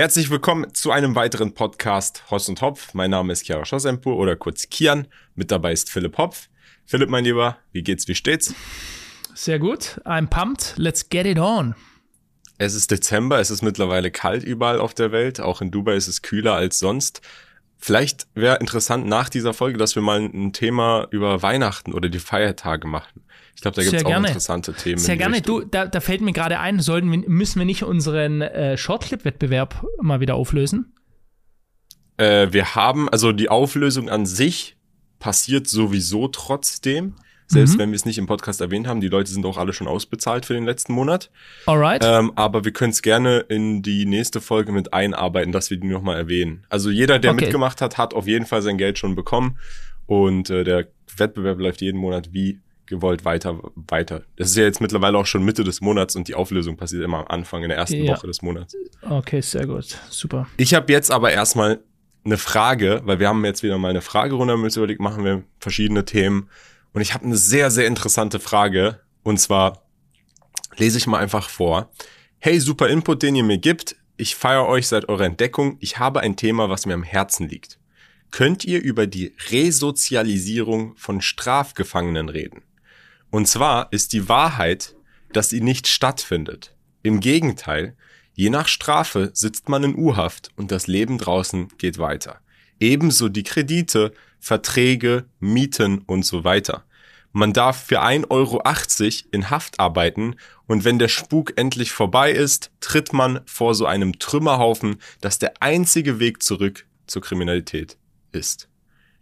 Herzlich willkommen zu einem weiteren Podcast Hoss und Hopf. Mein Name ist Chiara Schossempo oder kurz Kian. Mit dabei ist Philipp Hopf. Philipp, mein Lieber, wie geht's, wie steht's? Sehr gut. I'm pumped. Let's get it on. Es ist Dezember, es ist mittlerweile kalt überall auf der Welt. Auch in Dubai ist es kühler als sonst. Vielleicht wäre interessant nach dieser Folge, dass wir mal ein Thema über Weihnachten oder die Feiertage machen. Ich glaube, da gibt es auch gerne. interessante Themen. Sehr gerne. Du, da, da fällt mir gerade ein, sollten wir, müssen wir nicht unseren äh, Shortclip-Wettbewerb mal wieder auflösen? Äh, wir haben, also die Auflösung an sich passiert sowieso trotzdem. Selbst mhm. wenn wir es nicht im Podcast erwähnt haben, die Leute sind auch alle schon ausbezahlt für den letzten Monat. Alright. Ähm, aber wir können es gerne in die nächste Folge mit einarbeiten, dass wir die nochmal erwähnen. Also jeder, der okay. mitgemacht hat, hat auf jeden Fall sein Geld schon bekommen. Und äh, der Wettbewerb läuft jeden Monat wie gewollt weiter, weiter. Das ist ja jetzt mittlerweile auch schon Mitte des Monats und die Auflösung passiert immer am Anfang in der ersten ja. Woche des Monats. Okay, sehr gut. Super. Ich habe jetzt aber erstmal eine Frage, weil wir haben jetzt wieder mal eine Fragerunde, uns überlegt, machen wir verschiedene Themen. Und ich habe eine sehr, sehr interessante Frage. Und zwar lese ich mal einfach vor. Hey, super Input, den ihr mir gibt. Ich feiere euch seit eurer Entdeckung. Ich habe ein Thema, was mir am Herzen liegt. Könnt ihr über die Resozialisierung von Strafgefangenen reden? Und zwar ist die Wahrheit, dass sie nicht stattfindet. Im Gegenteil, je nach Strafe sitzt man in U-Haft und das Leben draußen geht weiter. Ebenso die Kredite, Verträge, Mieten und so weiter. Man darf für 1,80 Euro in Haft arbeiten und wenn der Spuk endlich vorbei ist, tritt man vor so einem Trümmerhaufen, das der einzige Weg zurück zur Kriminalität ist.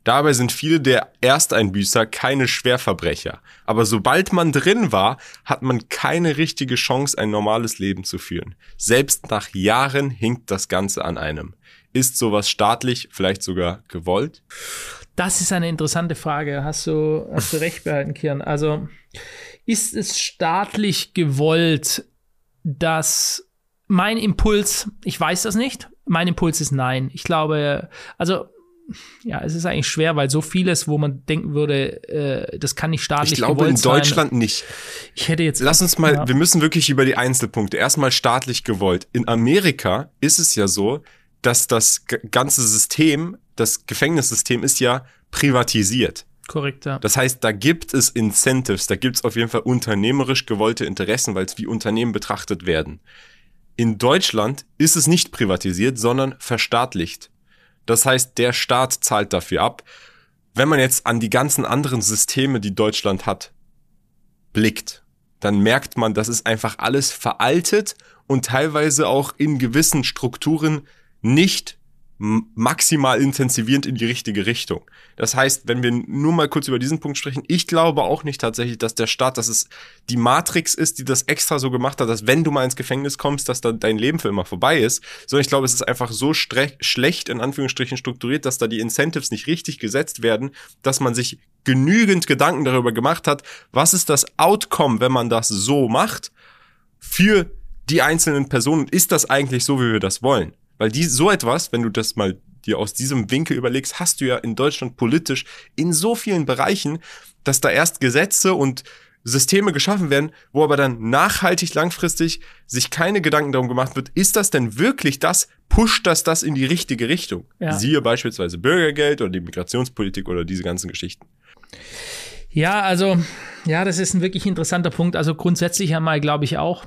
Dabei sind viele der Ersteinbüßer keine Schwerverbrecher. Aber sobald man drin war, hat man keine richtige Chance, ein normales Leben zu führen. Selbst nach Jahren hinkt das Ganze an einem. Ist sowas staatlich, vielleicht sogar gewollt? Das ist eine interessante Frage. Hast du, hast du recht behalten, Kian. Also, ist es staatlich gewollt, dass mein Impuls, ich weiß das nicht, mein Impuls ist nein. Ich glaube, also ja, es ist eigentlich schwer, weil so vieles, wo man denken würde, äh, das kann nicht staatlich Ich glaube in Deutschland sein. nicht. Ich hätte jetzt. Lass uns mal, ja. wir müssen wirklich über die Einzelpunkte. Erstmal staatlich gewollt. In Amerika ist es ja so, dass das ganze System, das Gefängnissystem ist ja privatisiert. Korrekt, ja. Das heißt, da gibt es Incentives, da gibt es auf jeden Fall unternehmerisch gewollte Interessen, weil es wie Unternehmen betrachtet werden. In Deutschland ist es nicht privatisiert, sondern verstaatlicht. Das heißt, der Staat zahlt dafür ab. Wenn man jetzt an die ganzen anderen Systeme, die Deutschland hat, blickt, dann merkt man, das ist einfach alles veraltet und teilweise auch in gewissen Strukturen nicht maximal intensivierend in die richtige Richtung. Das heißt, wenn wir nur mal kurz über diesen Punkt sprechen, ich glaube auch nicht tatsächlich, dass der Staat, dass es die Matrix ist, die das extra so gemacht hat, dass wenn du mal ins Gefängnis kommst, dass dann dein Leben für immer vorbei ist, sondern ich glaube, es ist einfach so schlecht in Anführungsstrichen strukturiert, dass da die Incentives nicht richtig gesetzt werden, dass man sich genügend Gedanken darüber gemacht hat, was ist das Outcome, wenn man das so macht für die einzelnen Personen, ist das eigentlich so, wie wir das wollen? Weil die, so etwas, wenn du das mal dir aus diesem Winkel überlegst, hast du ja in Deutschland politisch in so vielen Bereichen, dass da erst Gesetze und Systeme geschaffen werden, wo aber dann nachhaltig langfristig sich keine Gedanken darum gemacht wird, ist das denn wirklich das, pusht das das in die richtige Richtung? Ja. Siehe beispielsweise Bürgergeld oder die Migrationspolitik oder diese ganzen Geschichten. Ja, also, ja, das ist ein wirklich interessanter Punkt. Also grundsätzlich einmal glaube ich auch,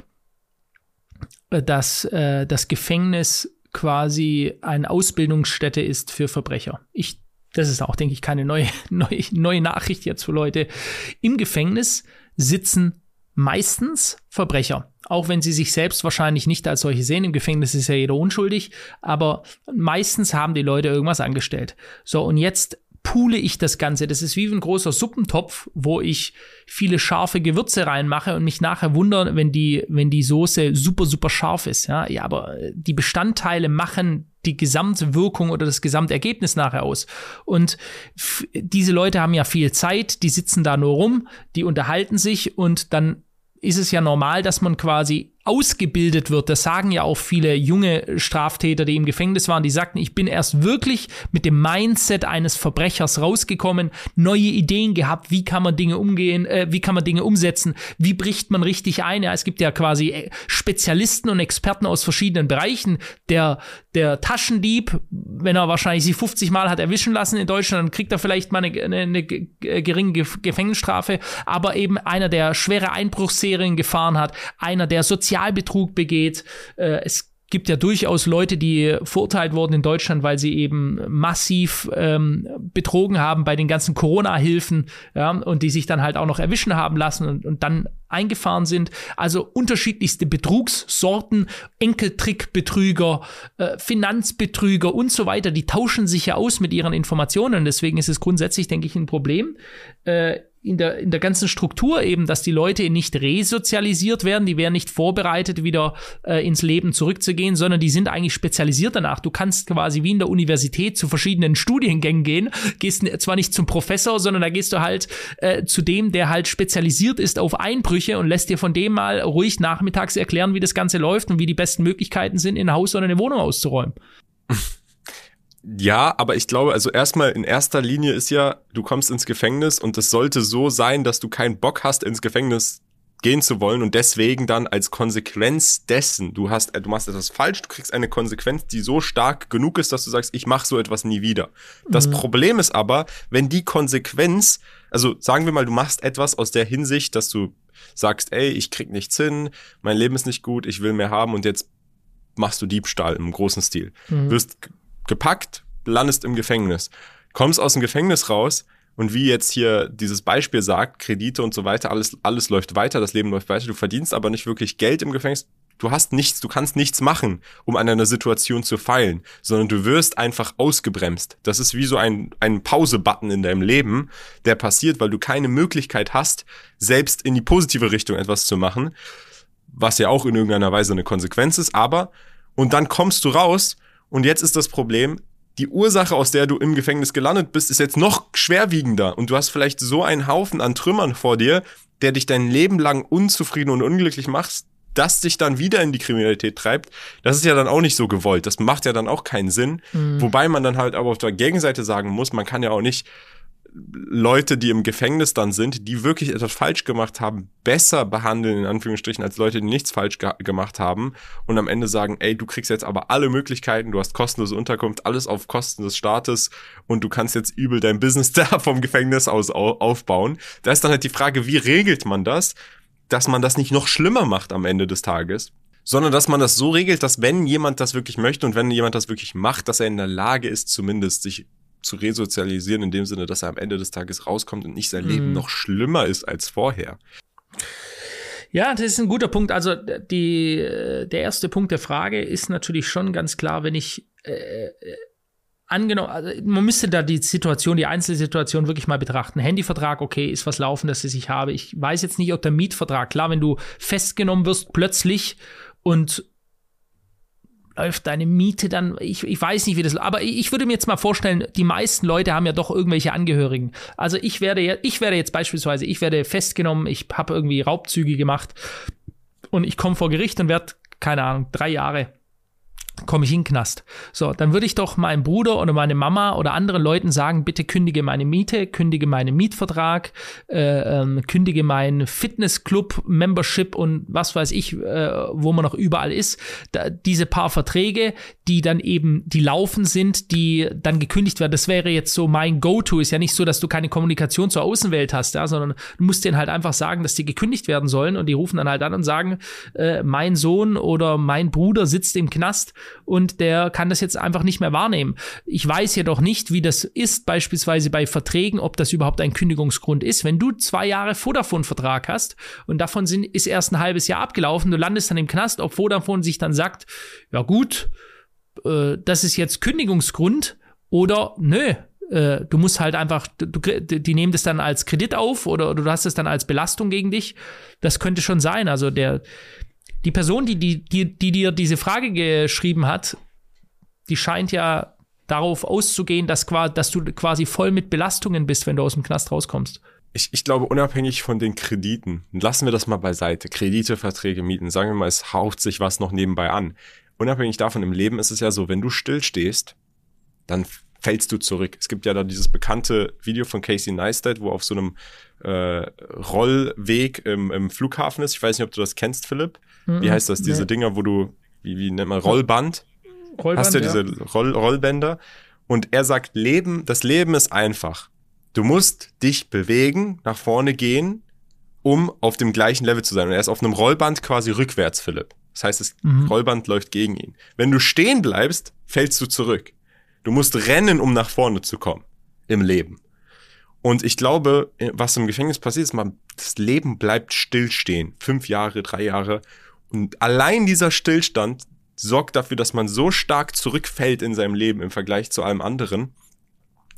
dass äh, das Gefängnis quasi eine Ausbildungsstätte ist für Verbrecher. Ich, das ist auch, denke ich, keine neue, neue, neue Nachricht jetzt für Leute. Im Gefängnis sitzen meistens Verbrecher. Auch wenn sie sich selbst wahrscheinlich nicht als solche sehen. Im Gefängnis ist ja jeder unschuldig. Aber meistens haben die Leute irgendwas angestellt. So, und jetzt poole ich das Ganze. Das ist wie ein großer Suppentopf, wo ich viele scharfe Gewürze reinmache und mich nachher wundern, wenn die, wenn die Soße super, super scharf ist. Ja, ja aber die Bestandteile machen die Gesamtwirkung oder das Gesamtergebnis nachher aus. Und diese Leute haben ja viel Zeit, die sitzen da nur rum, die unterhalten sich und dann ist es ja normal, dass man quasi ausgebildet wird, das sagen ja auch viele junge Straftäter, die im Gefängnis waren, die sagten, ich bin erst wirklich mit dem Mindset eines Verbrechers rausgekommen, neue Ideen gehabt, wie kann man Dinge umgehen, äh, wie kann man Dinge umsetzen, wie bricht man richtig ein. Ja, es gibt ja quasi äh, Spezialisten und Experten aus verschiedenen Bereichen. Der, der Taschendieb, wenn er wahrscheinlich sie 50 Mal hat erwischen lassen in Deutschland, dann kriegt er vielleicht mal eine, eine, eine geringe Gefängnisstrafe, aber eben einer, der schwere Einbruchsserien gefahren hat, einer, der Sozialbetrug begeht. Äh, es gibt ja durchaus Leute, die verurteilt wurden in Deutschland, weil sie eben massiv ähm, betrogen haben bei den ganzen Corona-Hilfen ja, und die sich dann halt auch noch erwischen haben lassen und, und dann eingefahren sind. Also unterschiedlichste Betrugssorten, Enkeltrickbetrüger, äh, Finanzbetrüger und so weiter, die tauschen sich ja aus mit ihren Informationen. Deswegen ist es grundsätzlich, denke ich, ein Problem. Äh, in der, in der ganzen Struktur eben, dass die Leute nicht resozialisiert werden, die werden nicht vorbereitet, wieder äh, ins Leben zurückzugehen, sondern die sind eigentlich spezialisiert danach. Du kannst quasi wie in der Universität zu verschiedenen Studiengängen gehen, gehst zwar nicht zum Professor, sondern da gehst du halt äh, zu dem, der halt spezialisiert ist auf Einbrüche und lässt dir von dem mal ruhig nachmittags erklären, wie das Ganze läuft und wie die besten Möglichkeiten sind, in ein Haus oder eine Wohnung auszuräumen. Ja, aber ich glaube, also erstmal in erster Linie ist ja, du kommst ins Gefängnis und es sollte so sein, dass du keinen Bock hast, ins Gefängnis gehen zu wollen und deswegen dann als Konsequenz dessen, du hast, du machst etwas falsch, du kriegst eine Konsequenz, die so stark genug ist, dass du sagst, ich mache so etwas nie wieder. Das mhm. Problem ist aber, wenn die Konsequenz, also sagen wir mal, du machst etwas aus der Hinsicht, dass du sagst, ey, ich krieg nichts hin, mein Leben ist nicht gut, ich will mehr haben und jetzt machst du Diebstahl im großen Stil. Mhm. Wirst gepackt, landest im Gefängnis, kommst aus dem Gefängnis raus und wie jetzt hier dieses Beispiel sagt, Kredite und so weiter, alles, alles läuft weiter, das Leben läuft weiter, du verdienst aber nicht wirklich Geld im Gefängnis, du hast nichts, du kannst nichts machen, um an einer Situation zu feilen, sondern du wirst einfach ausgebremst. Das ist wie so ein, ein Pause-Button in deinem Leben, der passiert, weil du keine Möglichkeit hast, selbst in die positive Richtung etwas zu machen, was ja auch in irgendeiner Weise eine Konsequenz ist, aber, und dann kommst du raus und jetzt ist das Problem, die Ursache, aus der du im Gefängnis gelandet bist, ist jetzt noch schwerwiegender. Und du hast vielleicht so einen Haufen an Trümmern vor dir, der dich dein Leben lang unzufrieden und unglücklich macht, das dich dann wieder in die Kriminalität treibt, das ist ja dann auch nicht so gewollt. Das macht ja dann auch keinen Sinn. Mhm. Wobei man dann halt aber auf der Gegenseite sagen muss, man kann ja auch nicht Leute, die im Gefängnis dann sind, die wirklich etwas falsch gemacht haben, besser behandeln, in Anführungsstrichen, als Leute, die nichts falsch ge gemacht haben und am Ende sagen, ey, du kriegst jetzt aber alle Möglichkeiten, du hast kostenlose Unterkunft, alles auf Kosten des Staates und du kannst jetzt übel dein Business da vom Gefängnis aus au aufbauen. Da ist dann halt die Frage, wie regelt man das, dass man das nicht noch schlimmer macht am Ende des Tages? sondern dass man das so regelt, dass wenn jemand das wirklich möchte und wenn jemand das wirklich macht, dass er in der Lage ist, zumindest sich zu resozialisieren, in dem Sinne, dass er am Ende des Tages rauskommt und nicht sein mm. Leben mhm. noch schlimmer ist als vorher. Ja, das ist ein guter Punkt. Also die, der erste Punkt der Frage ist natürlich schon ganz klar, wenn ich äh, äh, angenommen, also man müsste da die Situation, die Einzelsituation wirklich mal betrachten. Handyvertrag, okay, ist was laufen, das ich habe. Ich weiß jetzt nicht, ob der Mietvertrag, klar, wenn du festgenommen wirst plötzlich und läuft deine Miete dann, ich, ich weiß nicht, wie das, aber ich würde mir jetzt mal vorstellen, die meisten Leute haben ja doch irgendwelche Angehörigen. Also ich werde, ich werde jetzt beispielsweise, ich werde festgenommen, ich habe irgendwie Raubzüge gemacht und ich komme vor Gericht und werde, keine Ahnung, drei Jahre komme ich in den Knast. So, dann würde ich doch meinem Bruder oder meine Mama oder anderen Leuten sagen, bitte kündige meine Miete, kündige meinen Mietvertrag, äh, ähm, kündige mein Fitnessclub-Membership und was weiß ich, äh, wo man noch überall ist. Da, diese paar Verträge, die dann eben, die laufen sind, die dann gekündigt werden, das wäre jetzt so mein Go-To. Ist ja nicht so, dass du keine Kommunikation zur Außenwelt hast, ja, sondern du musst denen halt einfach sagen, dass die gekündigt werden sollen und die rufen dann halt an und sagen, äh, mein Sohn oder mein Bruder sitzt im Knast und der kann das jetzt einfach nicht mehr wahrnehmen. Ich weiß jedoch nicht, wie das ist, beispielsweise bei Verträgen, ob das überhaupt ein Kündigungsgrund ist. Wenn du zwei Jahre Vodafone-Vertrag hast und davon sind, ist erst ein halbes Jahr abgelaufen, du landest dann im Knast, ob Vodafone sich dann sagt, ja gut, äh, das ist jetzt Kündigungsgrund oder nö, äh, du musst halt einfach, du, die nehmen das dann als Kredit auf oder, oder, du hast es dann als Belastung gegen dich. Das könnte schon sein. Also der, die Person, die, die, die, die dir diese Frage geschrieben hat, die scheint ja darauf auszugehen, dass, dass du quasi voll mit Belastungen bist, wenn du aus dem Knast rauskommst. ich, ich glaube, unabhängig von den Krediten, lassen wir das mal beiseite. Kredite, Verträge, Mieten, sagen wir mal, es haucht sich was noch nebenbei an. Unabhängig davon, im Leben ist es ja so, wenn du stillstehst, dann fällst du zurück. Es gibt ja da dieses bekannte Video von Casey Neistat, wo auf so einem äh, Rollweg im, im Flughafen ist. Ich weiß nicht, ob du das kennst, Philipp. Mhm, wie heißt das? Diese nee. Dinger, wo du, wie, wie nennt man, Rollband? Rollband Hast du ja diese Roll, Rollbänder. Und er sagt, Leben, das Leben ist einfach. Du musst dich bewegen, nach vorne gehen, um auf dem gleichen Level zu sein. Und er ist auf einem Rollband quasi rückwärts, Philipp. Das heißt, das mhm. Rollband läuft gegen ihn. Wenn du stehen bleibst, fällst du zurück. Du musst rennen, um nach vorne zu kommen im Leben. Und ich glaube, was im Gefängnis passiert ist, man, das Leben bleibt stillstehen. Fünf Jahre, drei Jahre. Und allein dieser Stillstand sorgt dafür, dass man so stark zurückfällt in seinem Leben im Vergleich zu allem anderen,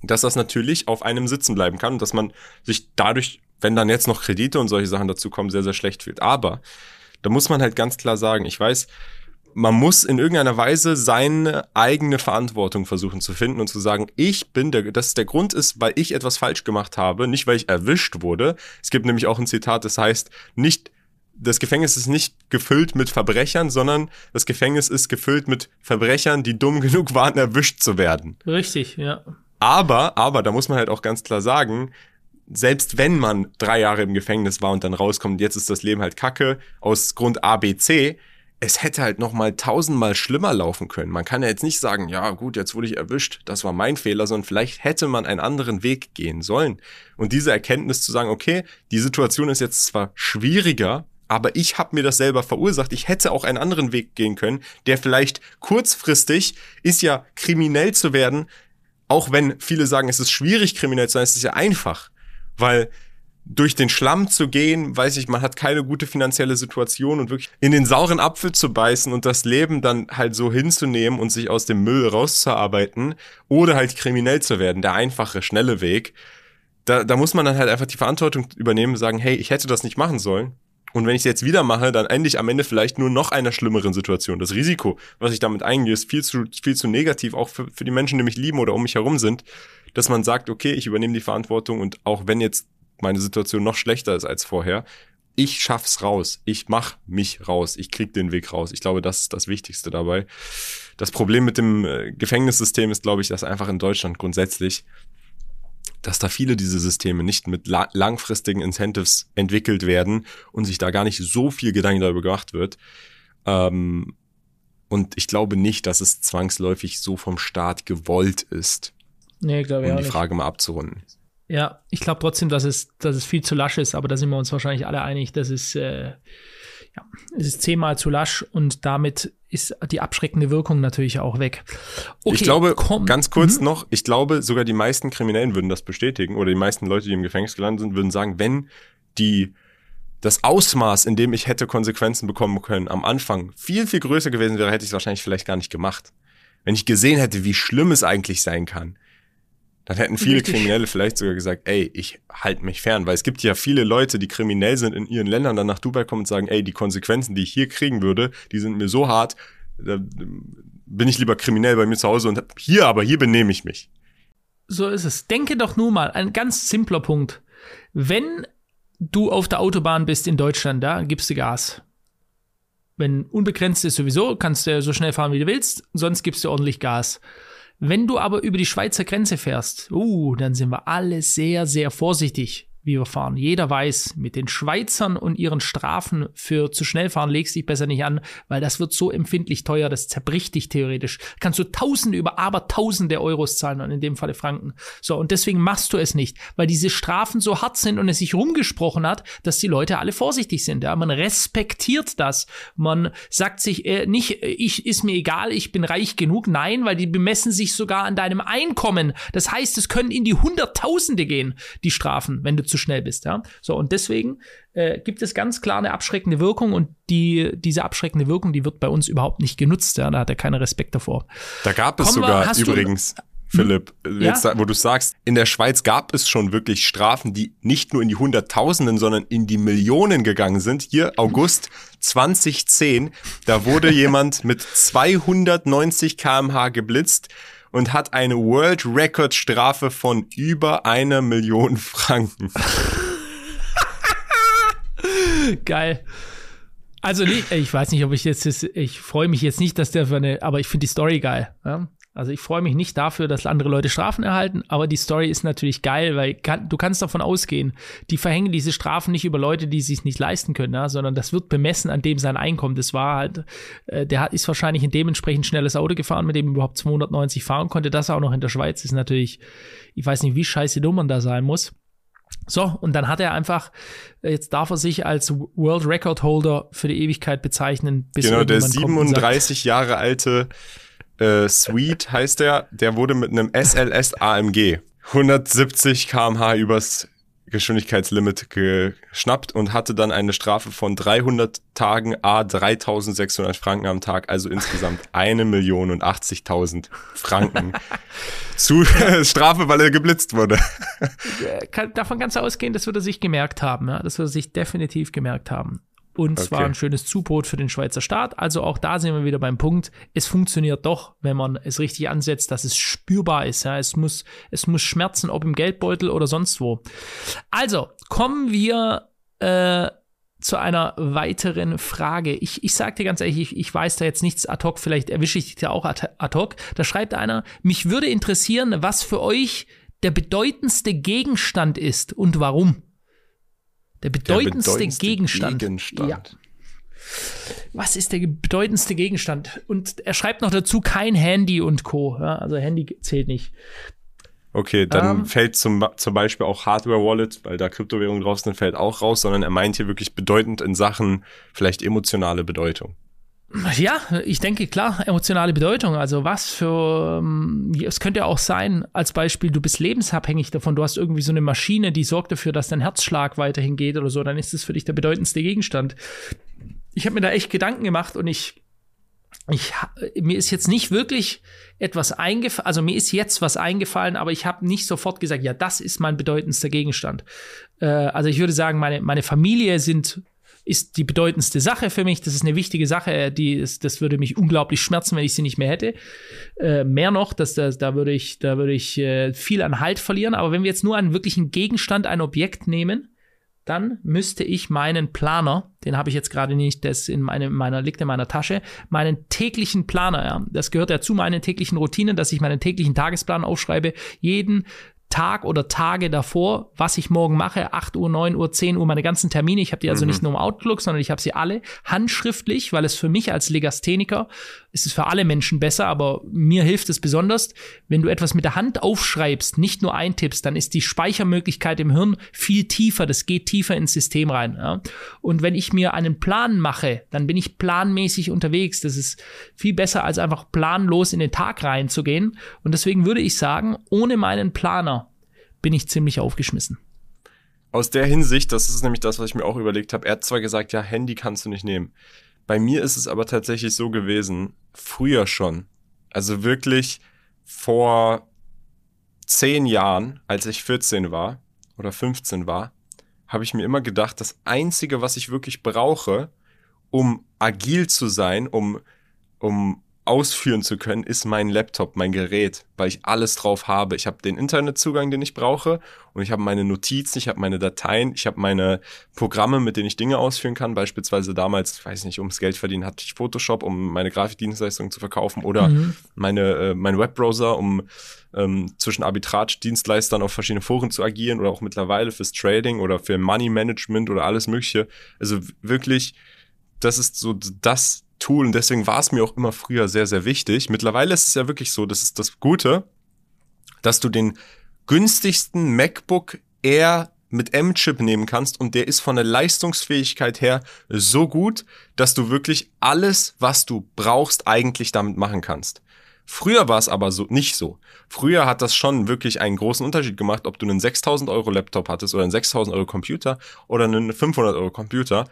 dass das natürlich auf einem sitzen bleiben kann und dass man sich dadurch, wenn dann jetzt noch Kredite und solche Sachen dazu kommen, sehr, sehr schlecht fühlt. Aber da muss man halt ganz klar sagen, ich weiß, man muss in irgendeiner Weise seine eigene Verantwortung versuchen zu finden und zu sagen, ich bin der, dass der Grund ist, weil ich etwas falsch gemacht habe, nicht weil ich erwischt wurde. Es gibt nämlich auch ein Zitat, das heißt, nicht, das Gefängnis ist nicht gefüllt mit Verbrechern, sondern das Gefängnis ist gefüllt mit Verbrechern, die dumm genug waren, erwischt zu werden. Richtig, ja. Aber, aber, da muss man halt auch ganz klar sagen, selbst wenn man drei Jahre im Gefängnis war und dann rauskommt, jetzt ist das Leben halt kacke, aus Grund A, B, C, es hätte halt noch mal tausendmal schlimmer laufen können. Man kann ja jetzt nicht sagen, ja gut, jetzt wurde ich erwischt, das war mein Fehler, sondern vielleicht hätte man einen anderen Weg gehen sollen. Und diese Erkenntnis zu sagen, okay, die Situation ist jetzt zwar schwieriger, aber ich habe mir das selber verursacht. Ich hätte auch einen anderen Weg gehen können, der vielleicht kurzfristig ist ja kriminell zu werden, auch wenn viele sagen, es ist schwierig kriminell zu sein, es ist ja einfach, weil durch den Schlamm zu gehen, weiß ich, man hat keine gute finanzielle Situation und wirklich in den sauren Apfel zu beißen und das Leben dann halt so hinzunehmen und sich aus dem Müll rauszuarbeiten oder halt kriminell zu werden, der einfache, schnelle Weg. Da, da muss man dann halt einfach die Verantwortung übernehmen und sagen, hey, ich hätte das nicht machen sollen. Und wenn ich es jetzt wieder mache, dann endlich am Ende vielleicht nur noch einer schlimmeren Situation. Das Risiko, was ich damit eingehe, ist viel zu, viel zu negativ, auch für, für die Menschen, die mich lieben oder um mich herum sind, dass man sagt, okay, ich übernehme die Verantwortung und auch wenn jetzt meine Situation noch schlechter ist als vorher. Ich schaff's raus. Ich mach mich raus. Ich krieg den Weg raus. Ich glaube, das ist das Wichtigste dabei. Das Problem mit dem äh, Gefängnissystem ist, glaube ich, dass einfach in Deutschland grundsätzlich, dass da viele diese Systeme nicht mit la langfristigen Incentives entwickelt werden und sich da gar nicht so viel Gedanken darüber gemacht wird. Ähm, und ich glaube nicht, dass es zwangsläufig so vom Staat gewollt ist. Nee, glaube ich um die Frage mal abzurunden. Ja, ich glaube trotzdem, dass es, dass es viel zu lasch ist, aber da sind wir uns wahrscheinlich alle einig, dass es, äh, ja, es ist zehnmal zu lasch und damit ist die abschreckende Wirkung natürlich auch weg. Okay, ich glaube, komm. ganz kurz mhm. noch, ich glaube, sogar die meisten Kriminellen würden das bestätigen oder die meisten Leute, die im Gefängnis gelandet sind, würden sagen, wenn die das Ausmaß, in dem ich hätte Konsequenzen bekommen können, am Anfang viel, viel größer gewesen wäre, hätte ich es wahrscheinlich vielleicht gar nicht gemacht. Wenn ich gesehen hätte, wie schlimm es eigentlich sein kann, dann hätten viele Richtig. Kriminelle vielleicht sogar gesagt, ey, ich halte mich fern, weil es gibt ja viele Leute, die kriminell sind in ihren Ländern, dann nach Dubai kommen und sagen, ey, die Konsequenzen, die ich hier kriegen würde, die sind mir so hart, da bin ich lieber kriminell bei mir zu Hause und hier, aber hier benehme ich mich. So ist es. Denke doch nur mal, ein ganz simpler Punkt. Wenn du auf der Autobahn bist in Deutschland, da gibst du Gas. Wenn unbegrenzt ist sowieso, kannst du so schnell fahren, wie du willst, sonst gibst du ordentlich Gas. Wenn du aber über die Schweizer Grenze fährst, uh, dann sind wir alle sehr, sehr vorsichtig wie wir fahren. Jeder weiß, mit den Schweizern und ihren Strafen für zu schnell fahren legst dich besser nicht an, weil das wird so empfindlich teuer, das zerbricht dich theoretisch. Kannst du Tausende über aber Tausende Euros zahlen und in dem Falle Franken. So, und deswegen machst du es nicht, weil diese Strafen so hart sind und es sich rumgesprochen hat, dass die Leute alle vorsichtig sind. Ja? Man respektiert das. Man sagt sich äh, nicht, ich ist mir egal, ich bin reich genug. Nein, weil die bemessen sich sogar an deinem Einkommen. Das heißt, es können in die Hunderttausende gehen, die Strafen, wenn du zu schnell bist. Ja? So, und deswegen äh, gibt es ganz klar eine abschreckende Wirkung und die, diese abschreckende Wirkung, die wird bei uns überhaupt nicht genutzt. Ja? Da hat er keinen Respekt davor. Da gab es Kommen sogar wir, übrigens. Philipp, hm? jetzt, ja? wo du sagst, in der Schweiz gab es schon wirklich Strafen, die nicht nur in die Hunderttausenden, sondern in die Millionen gegangen sind. Hier August 2010, da wurde jemand mit 290 kmh geblitzt und hat eine World Record Strafe von über einer Million Franken. Geil. Also nee, ich weiß nicht, ob ich jetzt, ich freue mich jetzt nicht, dass der für eine, aber ich finde die Story geil. Ja? Also ich freue mich nicht dafür, dass andere Leute Strafen erhalten, aber die Story ist natürlich geil, weil kann, du kannst davon ausgehen, die verhängen diese Strafen nicht über Leute, die sich nicht leisten können, ja, sondern das wird bemessen an dem sein Einkommen. Das war halt, äh, der hat, ist wahrscheinlich ein dementsprechend schnelles Auto gefahren, mit dem überhaupt 290 fahren konnte. Das auch noch in der Schweiz ist natürlich, ich weiß nicht, wie scheiße dumm man da sein muss. So, und dann hat er einfach, jetzt darf er sich als World Record Holder für die Ewigkeit bezeichnen. Bis genau, der 37 Jahre alte äh, Sweet heißt der, der wurde mit einem SLS AMG 170 km/h übers Geschwindigkeitslimit geschnappt und hatte dann eine Strafe von 300 Tagen a 3600 Franken am Tag, also insgesamt eine Million und 80.000 Franken zu Strafe, weil er geblitzt wurde. Kann, davon kannst du ausgehen, das wird er sich gemerkt haben, ja? das wird er sich definitiv gemerkt haben. Und okay. zwar ein schönes Zubrot für den Schweizer Staat. Also auch da sind wir wieder beim Punkt. Es funktioniert doch, wenn man es richtig ansetzt, dass es spürbar ist. Ja, es muss, es muss schmerzen, ob im Geldbeutel oder sonst wo. Also kommen wir äh, zu einer weiteren Frage. Ich, ich sag dir ganz ehrlich, ich, ich weiß da jetzt nichts ad hoc, vielleicht erwische ich dich ja auch ad, ad hoc. Da schreibt einer, mich würde interessieren, was für euch der bedeutendste Gegenstand ist und warum. Der bedeutendste, der bedeutendste Gegenstand. Gegenstand. Ja. Was ist der bedeutendste Gegenstand? Und er schreibt noch dazu kein Handy und Co. Ja, also Handy zählt nicht. Okay, dann ähm, fällt zum, zum Beispiel auch Hardware-Wallet, weil da Kryptowährung draußen fällt auch raus, sondern er meint hier wirklich bedeutend in Sachen vielleicht emotionale Bedeutung. Ja, ich denke klar, emotionale Bedeutung. Also was für, ähm, es könnte auch sein, als Beispiel, du bist lebensabhängig davon, du hast irgendwie so eine Maschine, die sorgt dafür, dass dein Herzschlag weiterhin geht oder so, dann ist das für dich der bedeutendste Gegenstand. Ich habe mir da echt Gedanken gemacht und ich, ich, mir ist jetzt nicht wirklich etwas eingefallen, also mir ist jetzt was eingefallen, aber ich habe nicht sofort gesagt, ja, das ist mein bedeutendster Gegenstand. Äh, also ich würde sagen, meine, meine Familie sind ist die bedeutendste Sache für mich. Das ist eine wichtige Sache. Die ist, das würde mich unglaublich schmerzen, wenn ich sie nicht mehr hätte. Äh, mehr noch, dass das, da würde ich, da würde ich äh, viel an Halt verlieren. Aber wenn wir jetzt nur einen wirklichen Gegenstand, ein Objekt nehmen, dann müsste ich meinen Planer, den habe ich jetzt gerade nicht, das in, meine, meiner, liegt in meiner Tasche, meinen täglichen Planer, ja, das gehört ja zu meinen täglichen Routinen, dass ich meinen täglichen Tagesplan aufschreibe, jeden Tag oder Tage davor, was ich morgen mache, 8 Uhr, 9 Uhr, 10 Uhr, meine ganzen Termine. Ich habe die also mhm. nicht nur im Outlook, sondern ich habe sie alle handschriftlich, weil es für mich als Legastheniker ist es für alle Menschen besser, aber mir hilft es besonders, wenn du etwas mit der Hand aufschreibst, nicht nur eintippst, dann ist die Speichermöglichkeit im Hirn viel tiefer, das geht tiefer ins System rein. Ja? Und wenn ich mir einen Plan mache, dann bin ich planmäßig unterwegs. Das ist viel besser, als einfach planlos in den Tag reinzugehen. Und deswegen würde ich sagen, ohne meinen Planer bin ich ziemlich aufgeschmissen. Aus der Hinsicht, das ist nämlich das, was ich mir auch überlegt habe. Er hat zwar gesagt, ja, Handy kannst du nicht nehmen. Bei mir ist es aber tatsächlich so gewesen, früher schon. Also wirklich vor zehn Jahren, als ich 14 war oder 15 war, habe ich mir immer gedacht, das Einzige, was ich wirklich brauche, um agil zu sein, um, um ausführen zu können, ist mein Laptop, mein Gerät, weil ich alles drauf habe. Ich habe den Internetzugang, den ich brauche und ich habe meine Notizen, ich habe meine Dateien, ich habe meine Programme, mit denen ich Dinge ausführen kann. Beispielsweise damals, weiß nicht, ums Geld verdienen hatte ich Photoshop, um meine Grafikdienstleistungen zu verkaufen oder mhm. meine äh, mein Webbrowser, um ähm, zwischen Arbitrage-Dienstleistern auf verschiedene Foren zu agieren oder auch mittlerweile fürs Trading oder für Money Management oder alles Mögliche. Also wirklich, das ist so das Tool und deswegen war es mir auch immer früher sehr, sehr wichtig. Mittlerweile ist es ja wirklich so, das ist das Gute, dass du den günstigsten MacBook Air mit M-Chip nehmen kannst und der ist von der Leistungsfähigkeit her so gut, dass du wirklich alles, was du brauchst, eigentlich damit machen kannst. Früher war es aber so nicht so. Früher hat das schon wirklich einen großen Unterschied gemacht, ob du einen 6000 Euro Laptop hattest oder einen 6000 Euro Computer oder einen 500 Euro Computer.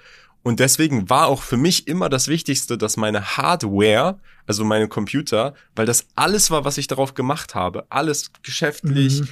Und deswegen war auch für mich immer das Wichtigste, dass meine Hardware, also meine Computer, weil das alles war, was ich darauf gemacht habe, alles geschäftlich, mhm.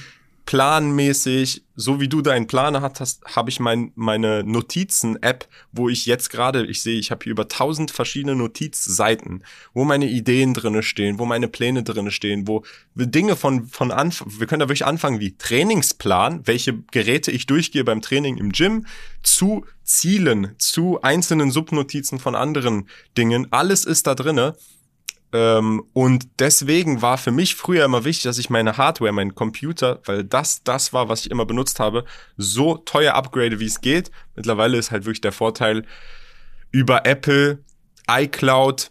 Planmäßig, so wie du deinen Planer hast, habe ich mein, meine Notizen-App, wo ich jetzt gerade, ich sehe, ich habe hier über tausend verschiedene Notizseiten, wo meine Ideen drinne stehen, wo meine Pläne drinne stehen, wo Dinge von, von Anfang, wir können da wirklich anfangen wie Trainingsplan, welche Geräte ich durchgehe beim Training im Gym, zu Zielen, zu einzelnen Subnotizen von anderen Dingen. Alles ist da drinne. Ähm, und deswegen war für mich früher immer wichtig, dass ich meine Hardware, meinen Computer, weil das das war, was ich immer benutzt habe, so teuer upgrade, wie es geht. Mittlerweile ist halt wirklich der Vorteil über Apple, iCloud.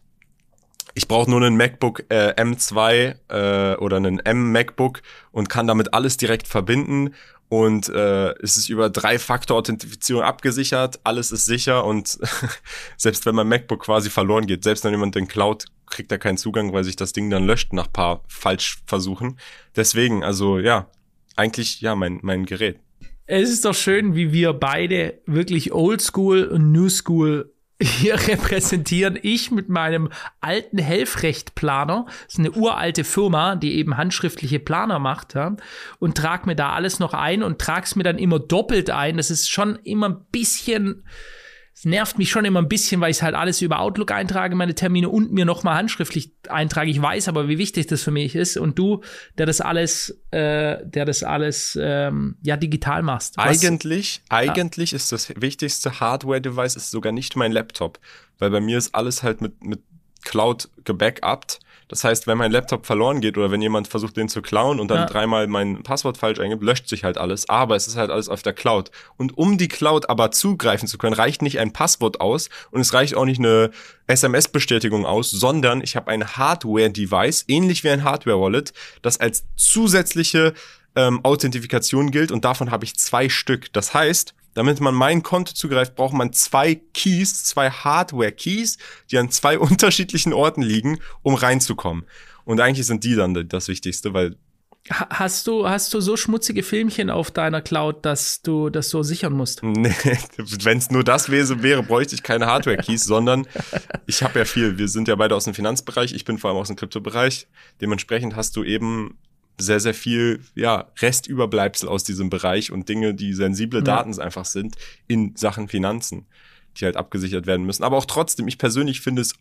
Ich brauche nur einen MacBook äh, M2 äh, oder einen M MacBook und kann damit alles direkt verbinden und äh, es ist über Drei-Faktor-Authentifizierung abgesichert, alles ist sicher und selbst wenn mein MacBook quasi verloren geht, selbst wenn jemand den Cloud kriegt er keinen Zugang, weil sich das Ding dann löscht nach paar Falschversuchen. Deswegen, also ja, eigentlich ja mein mein Gerät. Es ist doch schön, wie wir beide wirklich Oldschool und New School hier repräsentieren. Ich mit meinem alten Helfrecht-Planer, das ist eine uralte Firma, die eben handschriftliche Planer macht, ja, und trag mir da alles noch ein und trag's mir dann immer doppelt ein. Das ist schon immer ein bisschen es nervt mich schon immer ein bisschen, weil ich halt alles über Outlook eintrage, meine Termine und mir nochmal handschriftlich eintrage. Ich weiß aber, wie wichtig das für mich ist. Und du, der das alles, äh, der das alles ähm, ja digital machst. Was, eigentlich, eigentlich ist das wichtigste Hardware-Device ist sogar nicht mein Laptop, weil bei mir ist alles halt mit mit Cloud gebackupt. Das heißt, wenn mein Laptop verloren geht oder wenn jemand versucht, den zu klauen und dann ja. dreimal mein Passwort falsch eingibt, löscht sich halt alles. Aber es ist halt alles auf der Cloud. Und um die Cloud aber zugreifen zu können, reicht nicht ein Passwort aus und es reicht auch nicht eine SMS-Bestätigung aus, sondern ich habe ein Hardware-Device, ähnlich wie ein Hardware-Wallet, das als zusätzliche ähm, Authentifikation gilt und davon habe ich zwei Stück. Das heißt, damit man mein Konto zugreift, braucht man zwei Keys, zwei Hardware-Keys, die an zwei unterschiedlichen Orten liegen, um reinzukommen. Und eigentlich sind die dann das Wichtigste, weil Hast du, hast du so schmutzige Filmchen auf deiner Cloud, dass du das so sichern musst? Nee, wenn es nur das wäre, wäre, bräuchte ich keine Hardware-Keys, sondern ich habe ja viel. Wir sind ja beide aus dem Finanzbereich, ich bin vor allem aus dem Kryptobereich. Dementsprechend hast du eben sehr, sehr viel ja, Restüberbleibsel aus diesem Bereich und Dinge, die sensible Daten ja. einfach sind in Sachen Finanzen, die halt abgesichert werden müssen. Aber auch trotzdem, ich persönlich finde es,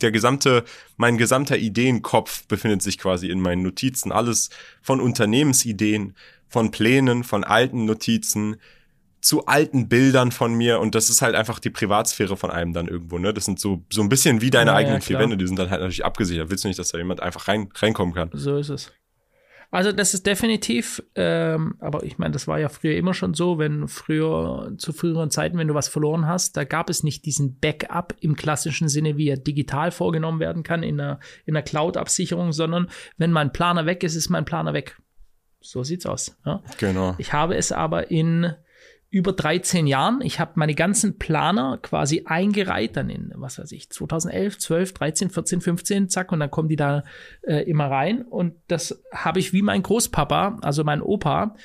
der gesamte, mein gesamter Ideenkopf befindet sich quasi in meinen Notizen. Alles von Unternehmensideen, von Plänen, von alten Notizen, zu alten Bildern von mir und das ist halt einfach die Privatsphäre von einem dann irgendwo, ne? Das sind so, so ein bisschen wie deine ja, eigenen ja, vier Wände, die sind dann halt natürlich abgesichert. Willst du nicht, dass da jemand einfach rein, reinkommen kann? So ist es. Also das ist definitiv, ähm, aber ich meine, das war ja früher immer schon so, wenn früher, zu früheren Zeiten, wenn du was verloren hast, da gab es nicht diesen Backup im klassischen Sinne, wie er digital vorgenommen werden kann in einer, in einer Cloud-Absicherung, sondern wenn mein Planer weg ist, ist mein Planer weg. So sieht's aus. Ja? Genau. Ich habe es aber in über 13 Jahren. Ich habe meine ganzen Planer quasi eingereiht, dann in, was weiß ich, 2011, 12, 13, 14, 15, zack, und dann kommen die da äh, immer rein. Und das habe ich wie mein Großpapa, also mein Opa,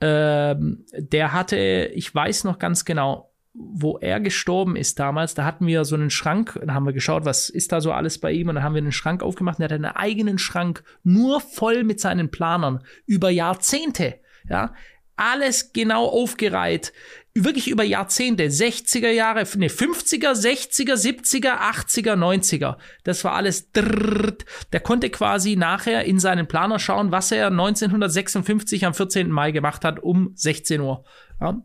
äh, der hatte, ich weiß noch ganz genau, wo er gestorben ist damals, da hatten wir so einen Schrank, da haben wir geschaut, was ist da so alles bei ihm und dann haben wir einen Schrank aufgemacht und er hat einen eigenen Schrank nur voll mit seinen Planern über Jahrzehnte. Ja, alles genau aufgereiht. Wirklich über Jahrzehnte, 60er Jahre, ne, 50er, 60er, 70er, 80er, 90er. Das war alles drrrt. Der konnte quasi nachher in seinen Planer schauen, was er 1956 am 14. Mai gemacht hat um 16 Uhr. Ja.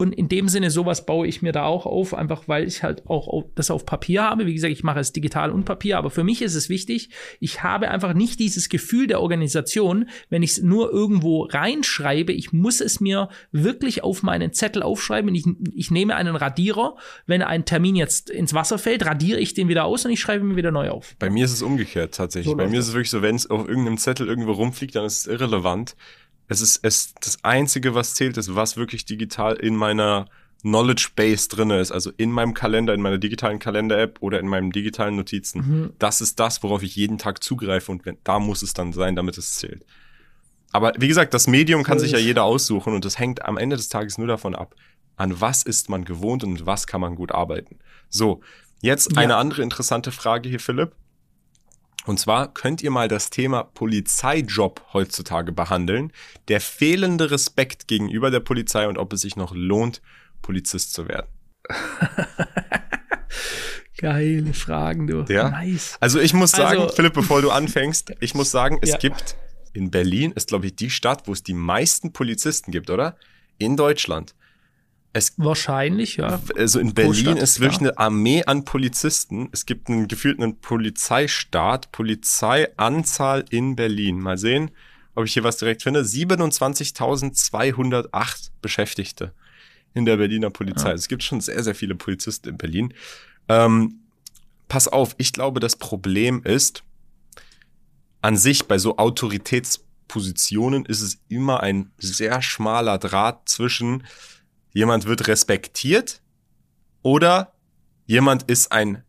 Und in dem Sinne, sowas baue ich mir da auch auf, einfach weil ich halt auch das auf Papier habe. Wie gesagt, ich mache es digital und Papier, aber für mich ist es wichtig, ich habe einfach nicht dieses Gefühl der Organisation, wenn ich es nur irgendwo reinschreibe. Ich muss es mir wirklich auf meinen Zettel aufschreiben. Ich, ich nehme einen Radierer. Wenn ein Termin jetzt ins Wasser fällt, radiere ich den wieder aus und ich schreibe ihn wieder neu auf. Bei mir ist es umgekehrt tatsächlich. So Bei mir ist es wirklich so, wenn es auf irgendeinem Zettel irgendwo rumfliegt, dann ist es irrelevant es ist es das einzige, was zählt, ist, was wirklich digital in meiner Knowledge Base drinne ist, also in meinem Kalender, in meiner digitalen Kalender-App oder in meinem digitalen Notizen. Mhm. Das ist das, worauf ich jeden Tag zugreife und wenn, da muss es dann sein, damit es zählt. Aber wie gesagt, das Medium kann sich ja jeder aussuchen und das hängt am Ende des Tages nur davon ab, an was ist man gewohnt und was kann man gut arbeiten. So, jetzt ja. eine andere interessante Frage hier, Philipp. Und zwar könnt ihr mal das Thema Polizeijob heutzutage behandeln, der fehlende Respekt gegenüber der Polizei und ob es sich noch lohnt, Polizist zu werden. Geile Fragen, du. Ja. Nice. Also ich muss sagen, Also- Philipp, bevor du anfängst, ich muss sagen, es Ja. gibt in Berlin, ist glaube ich die Stadt, wo es die meisten Polizisten gibt, oder? In Deutschland. Es Wahrscheinlich, ja. also in Berlin Großstadt, ist wirklich klar. eine Armee an Polizisten. Es gibt einen gefühlten Polizeistaat, Polizeianzahl in Berlin. Mal sehen, ob ich hier was direkt finde. 27.208 Beschäftigte in der Berliner Polizei. Ja. Es gibt schon sehr, sehr viele Polizisten in Berlin. Ähm, pass auf, ich glaube, das Problem ist, an sich bei so Autoritätspositionen ist es immer ein sehr schmaler Draht zwischen jemand wird respektiert oder jemand ist ein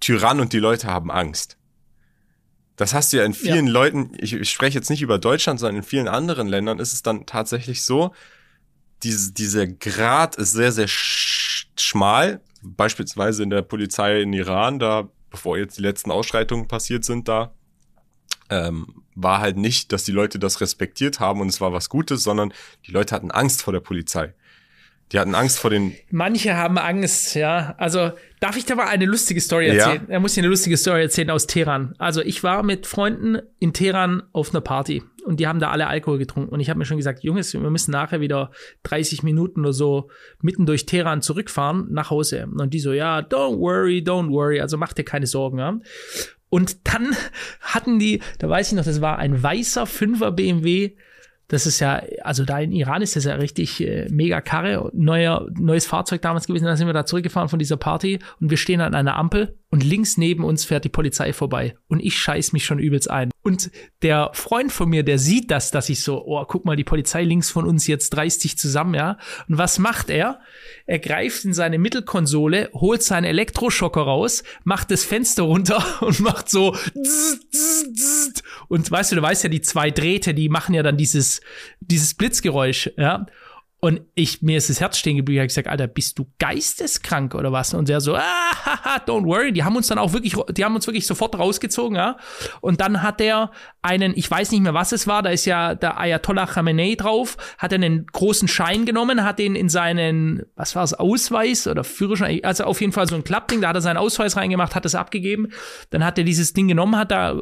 Tyrann und die Leute haben Angst. Das hast du ja in vielen Leuten, ich, ich spreche jetzt nicht über Deutschland, sondern in vielen anderen Ländern ist es dann tatsächlich so, diese, dieser Grad ist sehr, sehr sch schmal. Beispielsweise in der Polizei in Iran, da, bevor jetzt die letzten Ausschreitungen passiert sind, da ähm, war halt nicht, dass die Leute das respektiert haben und es war was Gutes, sondern die Leute hatten Angst vor der Polizei. Die hatten Angst vor den. Manche haben Angst, ja. Also, darf ich da mal eine lustige Story Ja. erzählen? Er muss dir eine lustige Story erzählen aus Teheran. Also, ich war mit Freunden in Teheran auf einer Party und die haben da alle Alkohol getrunken. Und ich habe mir schon gesagt, Jungs, wir müssen nachher wieder 30 Minuten oder so mitten durch Teheran zurückfahren nach Hause. Und die so, ja, don't worry, don't worry. Also, mach dir keine Sorgen, ja. Und dann hatten die, da weiß ich noch, das war ein weißer 5er BMW. Das ist ja, also da in Iran ist das ja richtig äh, mega Karre, neuer, neues Fahrzeug damals gewesen. Dann sind wir da zurückgefahren von dieser Party und wir stehen an einer Ampel und links neben uns fährt die Polizei vorbei und ich scheiß mich schon übelst ein. Und der Freund von mir, der sieht das, dass ich so, oh, guck mal, die Polizei links von uns jetzt reißt sich zusammen, ja. Und was macht er? Er greift in seine Mittelkonsole, holt seinen Elektroschocker raus, macht das Fenster runter und macht so zzz, zzz, zzz. Und weißt du, du weißt ja, die zwei Drähte, die machen ja dann dieses, dieses Blitzgeräusch, ja. Und ich, mir ist das Herz stehen geblieben. Ich habe gesagt, Alter, bist du geisteskrank oder was? Und der so, ah, haha, don't worry. Die haben uns dann auch wirklich, die haben uns wirklich sofort rausgezogen, ja. Und dann hat er einen, ich weiß nicht mehr, was es war, da ist ja der Ayatollah Khamenei drauf, hat er einen großen Schein genommen, hat den in seinen, was war es, Ausweis oder Führerschein, also auf jeden Fall so ein Klappding, da hat er seinen Ausweis reingemacht, hat es abgegeben. Dann hat er dieses Ding genommen, hat da äh,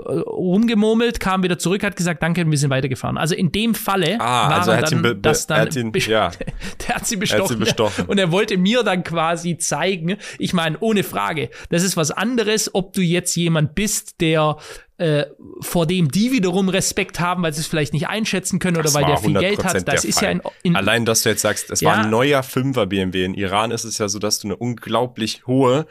rumgemurmelt, kam wieder zurück, hat gesagt, danke, wir sind weitergefahren. Also in dem Falle Ah, also er hat ihn das dann besch- ja. der hat sie Er bestochen. hat sie bestochen. Und er wollte mir dann quasi zeigen, ich meine, ohne Frage, das ist was anderes, ob du jetzt jemand bist, der äh, vor dem die wiederum Respekt haben, weil sie es vielleicht nicht einschätzen können oder Das weil war der viel Geld 100% hat. Das ist ja Fall. in, in Allein, dass du jetzt sagst, es Ja. war ein neuer 5er BMW. In Iran ist es ja so, dass du eine unglaublich hohe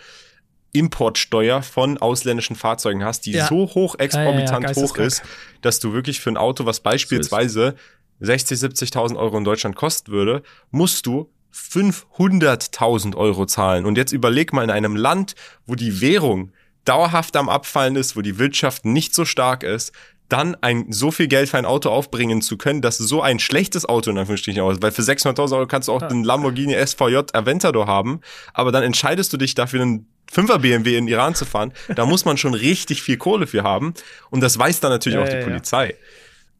Importsteuer von ausländischen Fahrzeugen hast, die Ja. so hoch exorbitant Ja, ja, ja, hoch ist, dass du wirklich für ein Auto, was beispielsweise 60, 70.000 Euro in Deutschland kosten würde, musst du 500.000 Euro zahlen. Und jetzt überleg mal in einem Land, wo die Währung dauerhaft am Abfallen ist, wo die Wirtschaft nicht so stark ist, dann ein so viel Geld für ein Auto aufbringen zu können, dass so ein schlechtes Auto in Anführungsstrichen aus, weil für 600.000 Euro kannst du auch den Lamborghini SVJ Aventador haben, aber dann entscheidest du dich dafür einen 5er BMW in Iran zu fahren, da muss man schon richtig viel Kohle für haben und das weiß dann natürlich Ja, auch die ja, ja. Polizei.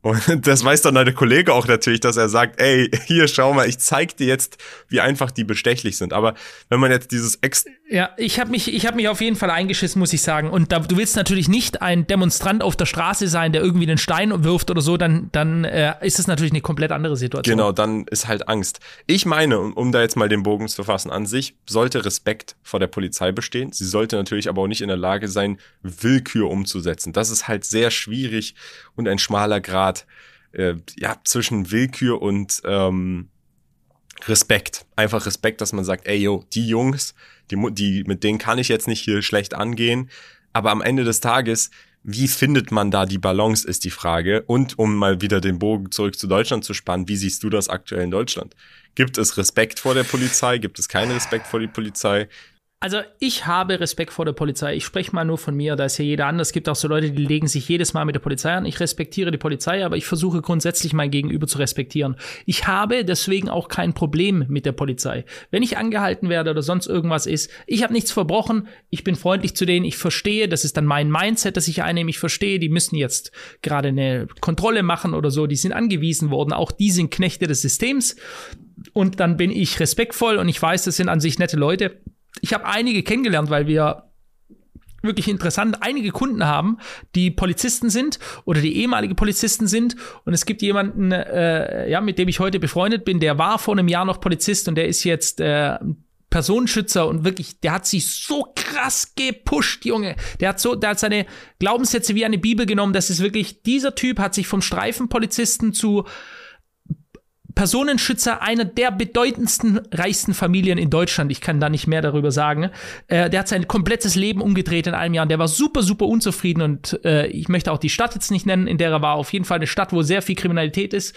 Und das weiß dann deine Kollege auch natürlich, dass er sagt, ey, hier schau mal, ich zeig dir jetzt, wie einfach die bestechlich sind. Aber wenn man jetzt dieses Ex Ja, ich habe mich, ich habe mich auf jeden Fall eingeschissen, muss ich sagen. Und da, du willst natürlich nicht ein Demonstrant auf der Straße sein, der irgendwie einen Stein wirft oder so, dann, dann äh, ist es natürlich eine komplett andere Situation. Genau, dann ist halt Angst. Ich meine, um, um da jetzt mal den Bogen zu fassen, an sich sollte Respekt vor der Polizei bestehen. Sie sollte natürlich aber auch nicht in der Lage sein, Willkür umzusetzen. Das ist halt sehr schwierig und ein schmaler Grad äh, ja, zwischen Willkür und ähm, Respekt. Einfach Respekt, dass man sagt, ey, yo, die Jungs, die, die, mit denen kann ich jetzt nicht hier schlecht angehen. Aber am Ende des Tages, wie findet man da die Balance, ist die Frage. Und um mal wieder den Bogen zurück zu Deutschland zu spannen, wie siehst du das aktuell in Deutschland? Gibt es Respekt vor der Polizei? Gibt es keinen Respekt vor die Polizei? Also ich habe Respekt vor der Polizei. Ich spreche mal nur von mir, da ist ja jeder anders. Es gibt auch so Leute, die legen sich jedes Mal mit der Polizei an. Ich respektiere die Polizei, aber ich versuche grundsätzlich mein Gegenüber zu respektieren. Ich habe deswegen auch kein Problem mit der Polizei. Wenn ich angehalten werde oder sonst irgendwas ist, ich habe nichts verbrochen, ich bin freundlich zu denen, ich verstehe, das ist dann mein Mindset, das ich einnehme, ich verstehe, die müssen jetzt gerade eine Kontrolle machen oder so, die sind angewiesen worden, auch die sind Knechte des Systems. Und dann bin ich respektvoll und ich weiß, das sind an sich nette Leute ich habe einige kennengelernt, weil wir wirklich interessant einige Kunden haben, die Polizisten sind oder die ehemalige Polizisten sind. Und es gibt jemanden, äh, ja, mit dem ich heute befreundet bin, der war vor einem Jahr noch Polizist und der ist jetzt äh, Personenschützer und wirklich, der hat sich so krass gepusht, Junge. Der hat so, der hat seine Glaubenssätze wie eine Bibel genommen. Das ist wirklich, dieser Typ hat sich vom Streifenpolizisten zu Personenschützer einer der bedeutendsten, reichsten Familien in Deutschland. Ich kann da nicht mehr darüber sagen. Äh, der hat sein komplettes Leben umgedreht in einem Jahr. Und der war super, super unzufrieden. Und äh, ich möchte auch die Stadt jetzt nicht nennen, in der er war. Auf jeden Fall eine Stadt, wo sehr viel Kriminalität ist.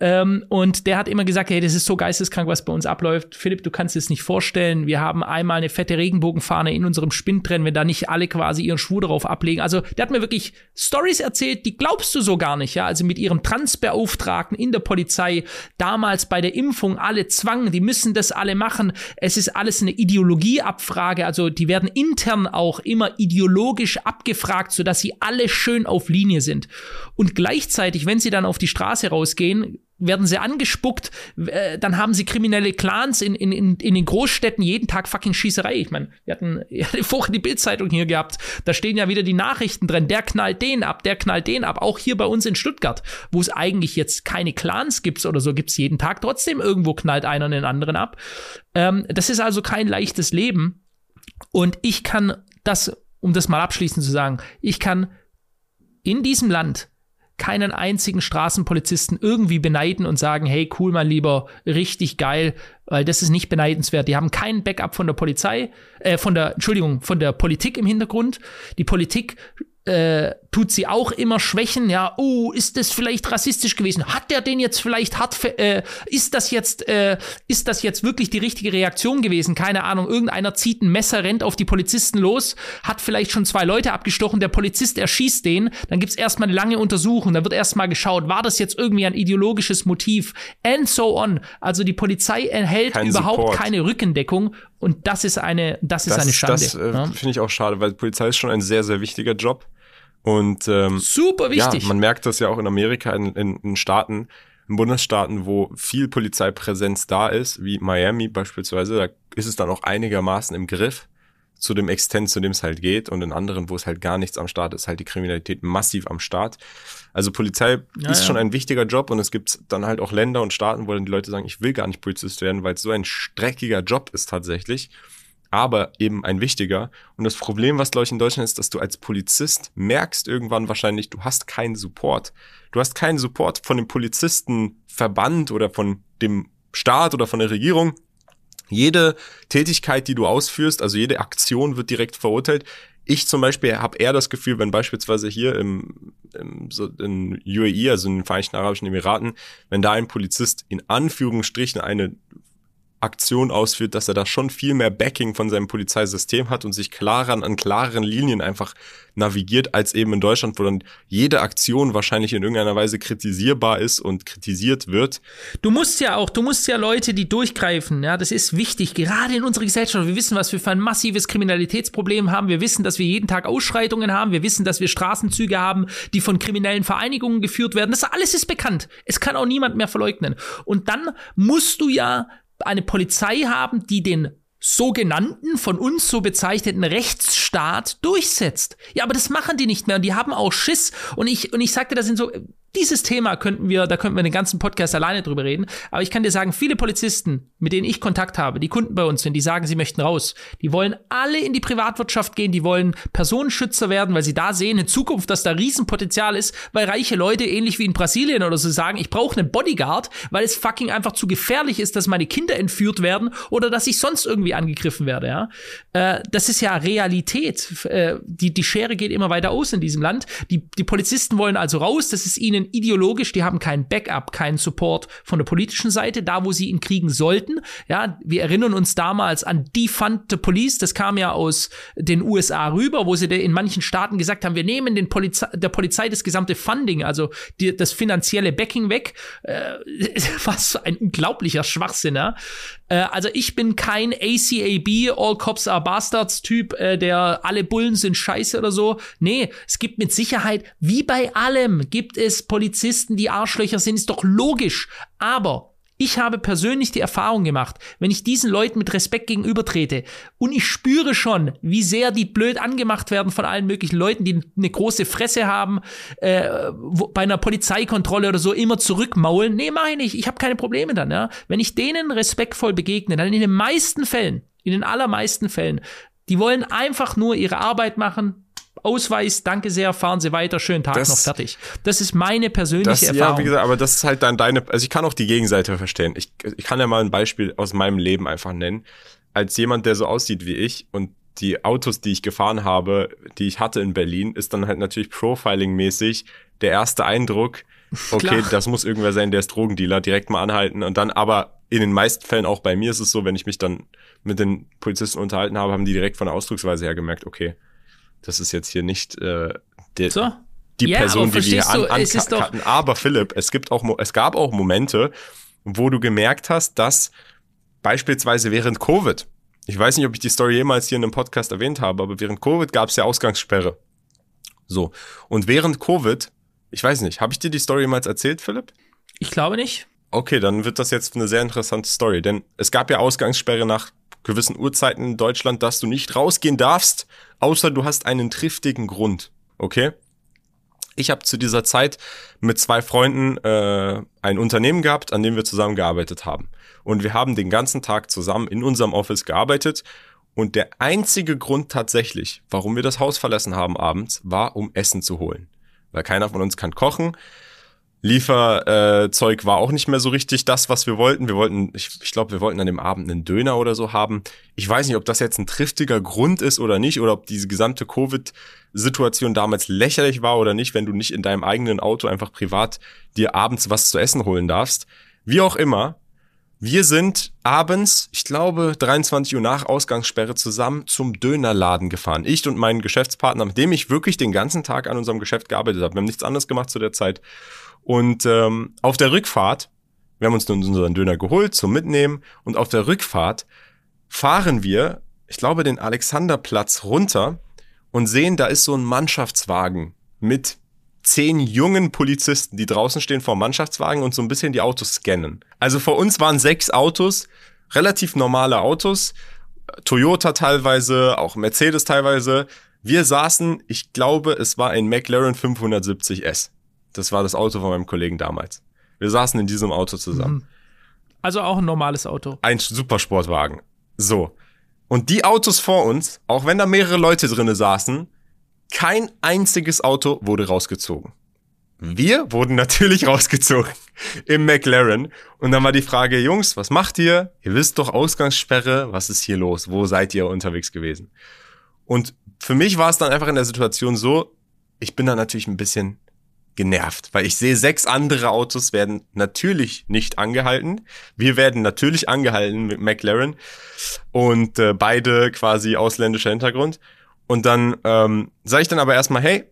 Ähm, und der hat immer gesagt, hey, das ist so geisteskrank, was bei uns abläuft. Philipp, du kannst es nicht vorstellen. Wir haben einmal eine fette Regenbogenfahne in unserem Spind drin, wenn da nicht alle quasi ihren Schwur darauf ablegen. Also der hat mir wirklich Stories erzählt, die glaubst du so gar nicht. Ja, also mit ihrem Transbeauftragten in der Polizei damals bei der Impfung alle zwangen, die müssen das alle machen. Es ist alles eine Ideologieabfrage, also die werden intern auch immer ideologisch abgefragt, sodass sie alle schön auf Linie sind. Und gleichzeitig, wenn sie dann auf die Straße rausgehen, werden sie angespuckt, äh, dann haben sie kriminelle Clans in, in, in, in den Großstädten jeden Tag fucking Schießerei. Ich meine, wir hatten vorhin die Bildzeitung hier gehabt, da stehen ja wieder die Nachrichten drin, der knallt den ab, der knallt den ab, auch hier bei uns in Stuttgart, wo es eigentlich jetzt keine Clans gibt oder so, gibt es jeden Tag. Trotzdem irgendwo knallt einer den anderen ab. Ähm, das ist also kein leichtes Leben. Und ich kann das, um das mal abschließend zu sagen, ich kann in diesem Land keinen einzigen Straßenpolizisten irgendwie beneiden und sagen, hey, cool, mein Lieber, richtig geil, weil das ist nicht beneidenswert. Die haben keinen Backup von der Polizei, äh, von der, Entschuldigung, von der Politik im Hintergrund. Die Politik äh, tut sie auch immer schwächen. Ja, oh, ist das vielleicht rassistisch gewesen? Hat der den jetzt vielleicht hart? Äh, ist das jetzt äh, ist das jetzt wirklich die richtige Reaktion gewesen? Keine Ahnung. Irgendeiner zieht ein Messer, rennt auf die Polizisten los, hat vielleicht schon zwei Leute abgestochen. Der Polizist erschießt den. Dann gibt's erstmal eine lange Untersuchung. Dann wird erstmal geschaut, war das jetzt irgendwie ein ideologisches Motiv? And so on. Also die Polizei erhält Kein überhaupt Support. keine Rückendeckung. Und das ist eine, das ist das, eine Schande. Das äh, ja? finde ich auch schade, weil Polizei ist schon ein sehr, sehr wichtiger Job. Und ähm, super wichtig. Ja, man merkt das ja auch in Amerika, in, in, in Staaten, in Bundesstaaten, wo viel Polizeipräsenz da ist, wie Miami beispielsweise, da ist es dann auch einigermaßen im Griff zu dem Extent, zu dem es halt geht. Und in anderen, wo es halt gar nichts am Start ist, halt die Kriminalität massiv am Start. Also Polizei ja, ist ja. schon ein wichtiger Job und es gibt dann halt auch Länder und Staaten, wo dann die Leute sagen, ich will gar nicht Polizist werden, weil es so ein streckiger Job ist tatsächlich aber eben ein wichtiger. Und das Problem, was glaube ich in Deutschland ist, dass du als Polizist merkst irgendwann wahrscheinlich, du hast keinen Support. Du hast keinen Support von dem Polizistenverband oder von dem Staat oder von der Regierung. Jede Tätigkeit, die du ausführst, also jede Aktion wird direkt verurteilt. Ich zum Beispiel habe eher das Gefühl, wenn beispielsweise hier im, im so in UAE, also in den Vereinigten Arabischen Emiraten, wenn da ein Polizist in Anführungsstrichen eine Aktion ausführt, dass er da schon viel mehr Backing von seinem Polizeisystem hat und sich klarer an klareren Linien einfach navigiert, als eben in Deutschland, wo dann jede Aktion wahrscheinlich in irgendeiner Weise kritisierbar ist und kritisiert wird. Du musst ja auch, du musst ja Leute, die durchgreifen, ja, das ist wichtig, gerade in unserer Gesellschaft. Wir wissen, was wir für ein massives Kriminalitätsproblem haben. Wir wissen, dass wir jeden Tag Ausschreitungen haben. Wir wissen, dass wir Straßenzüge haben, die von kriminellen Vereinigungen geführt werden. Das alles ist bekannt. Es kann auch niemand mehr verleugnen. Und dann musst du ja eine Polizei haben, die den sogenannten, von uns so bezeichneten Rechtsstaat durchsetzt. Ja, aber das machen die nicht mehr und die haben auch Schiss. Und ich, und ich sagte, das sind so, dieses Thema könnten wir, da könnten wir den ganzen Podcast alleine drüber reden. Aber ich kann dir sagen, viele Polizisten, mit denen ich Kontakt habe, die Kunden bei uns sind, die sagen, sie möchten raus. Die wollen alle in die Privatwirtschaft gehen, die wollen Personenschützer werden, weil sie da sehen in Zukunft, dass da Riesenpotenzial ist, weil reiche Leute, ähnlich wie in Brasilien oder so, sagen, ich brauche einen Bodyguard, weil es fucking einfach zu gefährlich ist, dass meine Kinder entführt werden oder dass ich sonst irgendwie angegriffen werde. Ja? Äh, das ist ja Realität. Äh, die, die Schere geht immer weiter aus in diesem Land. Die, die Polizisten wollen also raus, das ist ihnen denn ideologisch, die haben keinen Backup, keinen Support von der politischen Seite, da wo sie ihn kriegen sollten. Ja, wir erinnern uns damals an Defund the Police, das kam ja aus den USA rüber, wo sie in manchen Staaten gesagt haben, wir nehmen den Polizei, der Polizei das gesamte Funding, also die, das finanzielle Backing weg. Äh, was ein unglaublicher Schwachsinn, ja. Äh, also ich bin kein ACAB, All Cops are Bastards Typ, äh, der alle Bullen sind scheiße oder so. Nee, es gibt mit Sicherheit, wie bei allem, gibt es Polizisten, die Arschlöcher sind, ist doch logisch. Aber ich habe persönlich die Erfahrung gemacht, wenn ich diesen Leuten mit Respekt gegenübertrete und ich spüre schon, wie sehr die blöd angemacht werden von allen möglichen Leuten, die eine große Fresse haben, äh, wo, bei einer Polizeikontrolle oder so immer zurückmaulen. Nee, meine ich, ich habe keine Probleme dann. Ja? Wenn ich denen respektvoll begegne, dann in den meisten Fällen, in den allermeisten Fällen, die wollen einfach nur ihre Arbeit machen, Ausweis, danke sehr, fahren Sie weiter, schönen Tag Das- noch fertig. Das ist meine persönliche Das, Erfahrung. ja, wie gesagt, aber das ist halt dann deine, also ich kann auch die Gegenseite verstehen. Ich, ich kann ja mal ein Beispiel aus meinem Leben einfach nennen. Als jemand, der so aussieht wie ich und die Autos, die ich gefahren habe, die ich hatte in Berlin, ist dann halt natürlich Profiling-mäßig der erste Eindruck, okay, Klar. das muss irgendwer sein, der ist Drogendealer, direkt mal anhalten und dann aber in den meisten Fällen auch bei mir ist es so, wenn ich mich dann mit den Polizisten unterhalten habe, haben die direkt von der Ausdrucksweise her gemerkt, okay, das ist jetzt hier nicht äh, der, so? die Ja, Person, die wir hier an, ankarten. Aber Philipp, es gibt auch, es gab auch Momente, wo du gemerkt hast, dass beispielsweise während Covid, ich weiß nicht, ob ich die Story jemals hier in einem Podcast erwähnt habe, aber während Covid gab es ja Ausgangssperre. So. Und während Covid, ich weiß nicht, habe ich dir die Story jemals erzählt, Philipp? Ich glaube nicht. Okay, dann wird das jetzt eine sehr interessante Story, denn es gab ja Ausgangssperre nach gewissen Uhrzeiten in Deutschland, dass du nicht rausgehen darfst, außer du hast einen triftigen Grund. Okay? Ich habe zu dieser Zeit mit zwei Freunden äh, ein Unternehmen gehabt, an dem wir zusammen gearbeitet haben. Und wir haben den ganzen Tag zusammen in unserem Office gearbeitet. Und der einzige Grund tatsächlich, warum wir das Haus verlassen haben abends, war, um Essen zu holen. Weil keiner von uns kann kochen. Lieferzeug Zeug war auch nicht mehr so richtig das, was wir wollten. Wir wollten, ich, ich glaube, wir wollten an dem Abend einen Döner oder so haben. Ich weiß nicht, ob das jetzt ein triftiger Grund ist oder nicht, oder ob diese gesamte Covid-Situation damals lächerlich war oder nicht, wenn du nicht in deinem eigenen Auto einfach privat dir abends was zu essen holen darfst. Wie auch immer, wir sind abends, ich glaube, 23 Uhr nach Ausgangssperre zusammen zum Dönerladen gefahren. Ich und mein Geschäftspartner, mit dem ich wirklich den ganzen Tag an unserem Geschäft gearbeitet habe. Wir haben nichts anderes gemacht zu der Zeit. Und ähm, auf der Rückfahrt, wir haben uns nun unseren Döner geholt zum Mitnehmen und auf der Rückfahrt fahren wir, ich glaube, den Alexanderplatz runter und sehen, da ist so ein Mannschaftswagen mit zehn jungen Polizisten, die draußen stehen vor dem Mannschaftswagen und so ein bisschen die Autos scannen. Also vor uns waren sechs Autos, relativ normale Autos, Toyota teilweise, auch Mercedes teilweise. Wir saßen, ich glaube, es war ein McLaren 570S. Das war das Auto von meinem Kollegen damals. Wir saßen in diesem Auto zusammen. Also auch ein normales Auto. Ein Supersportwagen. So. Und die Autos vor uns, auch wenn da mehrere Leute drinne saßen, kein einziges Auto wurde rausgezogen. Wir wurden natürlich rausgezogen im McLaren. Und dann war die Frage, Jungs, was macht ihr? Ihr wisst doch Ausgangssperre, was ist hier los? Wo seid ihr unterwegs gewesen? Und für mich war es dann einfach in der Situation so, ich bin da natürlich ein bisschen genervt, weil ich sehe, sechs andere Autos werden natürlich nicht angehalten. Wir werden natürlich angehalten mit McLaren und äh, beide quasi ausländischer Hintergrund. Und dann ähm, sage ich dann aber erstmal, hey,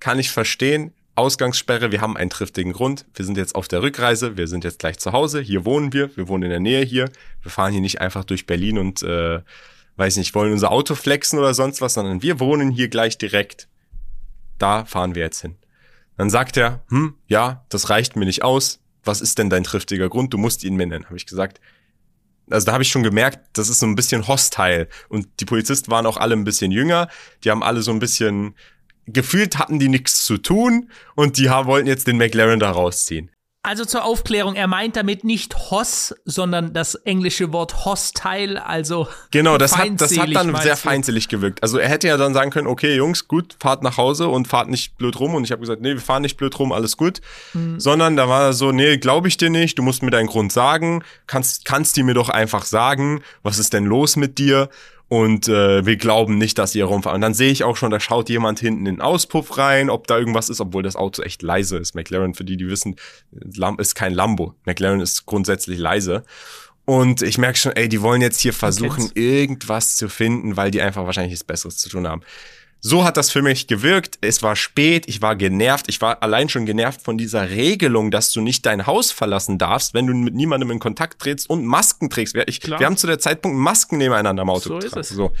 kann ich verstehen, Ausgangssperre, wir haben einen triftigen Grund. Wir sind jetzt auf der Rückreise, wir sind jetzt gleich zu Hause, hier wohnen wir, wir wohnen in der Nähe hier. Wir fahren hier nicht einfach durch Berlin und äh, weiß nicht, wollen unser Auto flexen oder sonst was, sondern wir wohnen hier gleich direkt. Da fahren wir jetzt hin. Dann sagt er, hm, ja, das reicht mir nicht aus. Was ist denn dein triftiger Grund? Du musst ihn mir nennen. Habe ich gesagt. Also da habe ich schon gemerkt, das ist so ein bisschen hostile. Und die Polizisten waren auch alle ein bisschen jünger. Die haben alle so ein bisschen gefühlt hatten die nichts zu tun und die wollten jetzt den McLaren da rausziehen. Also zur Aufklärung, er meint damit nicht Hoss, sondern das englische Wort hostile, also Genau, das hat, das hat dann sehr feindselig gewirkt. Also er hätte ja dann sagen können, okay, Jungs, gut, fahrt nach Hause und fahrt nicht blöd rum. Und ich habe gesagt, nee, wir fahren nicht blöd rum, alles gut. Mhm. Sondern da war er so, nee, glaube ich dir nicht, du musst mir deinen Grund sagen, kannst, kannst die mir doch einfach sagen, was ist denn los mit dir? Und äh, wir glauben nicht, dass ihr rumfahrt. Und dann sehe ich auch schon, da schaut jemand hinten in den Auspuff rein, ob da irgendwas ist, obwohl das Auto echt leise ist. McLaren, für die, die wissen, ist kein Lambo. McLaren ist grundsätzlich leise. Und ich merke schon, ey, die wollen jetzt hier versuchen, irgendwas zu finden, weil die einfach wahrscheinlich nichts Besseres zu tun haben. So hat das für mich gewirkt. Es war spät, ich war genervt. Ich war allein schon genervt von dieser Regelung, dass du nicht dein Haus verlassen darfst, wenn du mit niemandem in Kontakt trittst und Masken trägst. Ich, wir haben zu der Zeitpunkt Masken nebeneinander am Auto so getragen. Ist es. So.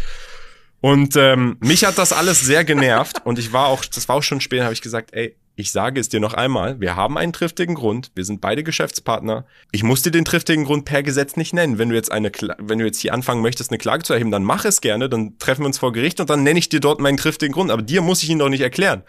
Und ähm, mich hat das alles sehr genervt und ich war auch, das war auch schon spät, habe ich gesagt, ey, ich sage es dir noch einmal, wir haben einen triftigen Grund, wir sind beide Geschäftspartner. Ich muss dir den triftigen Grund per Gesetz nicht nennen. Wenn du jetzt eine, wenn du jetzt hier anfangen möchtest, eine Klage zu erheben, dann mach es gerne, dann treffen wir uns vor Gericht und dann nenne ich dir dort meinen triftigen Grund. Aber dir muss ich ihn doch nicht erklären.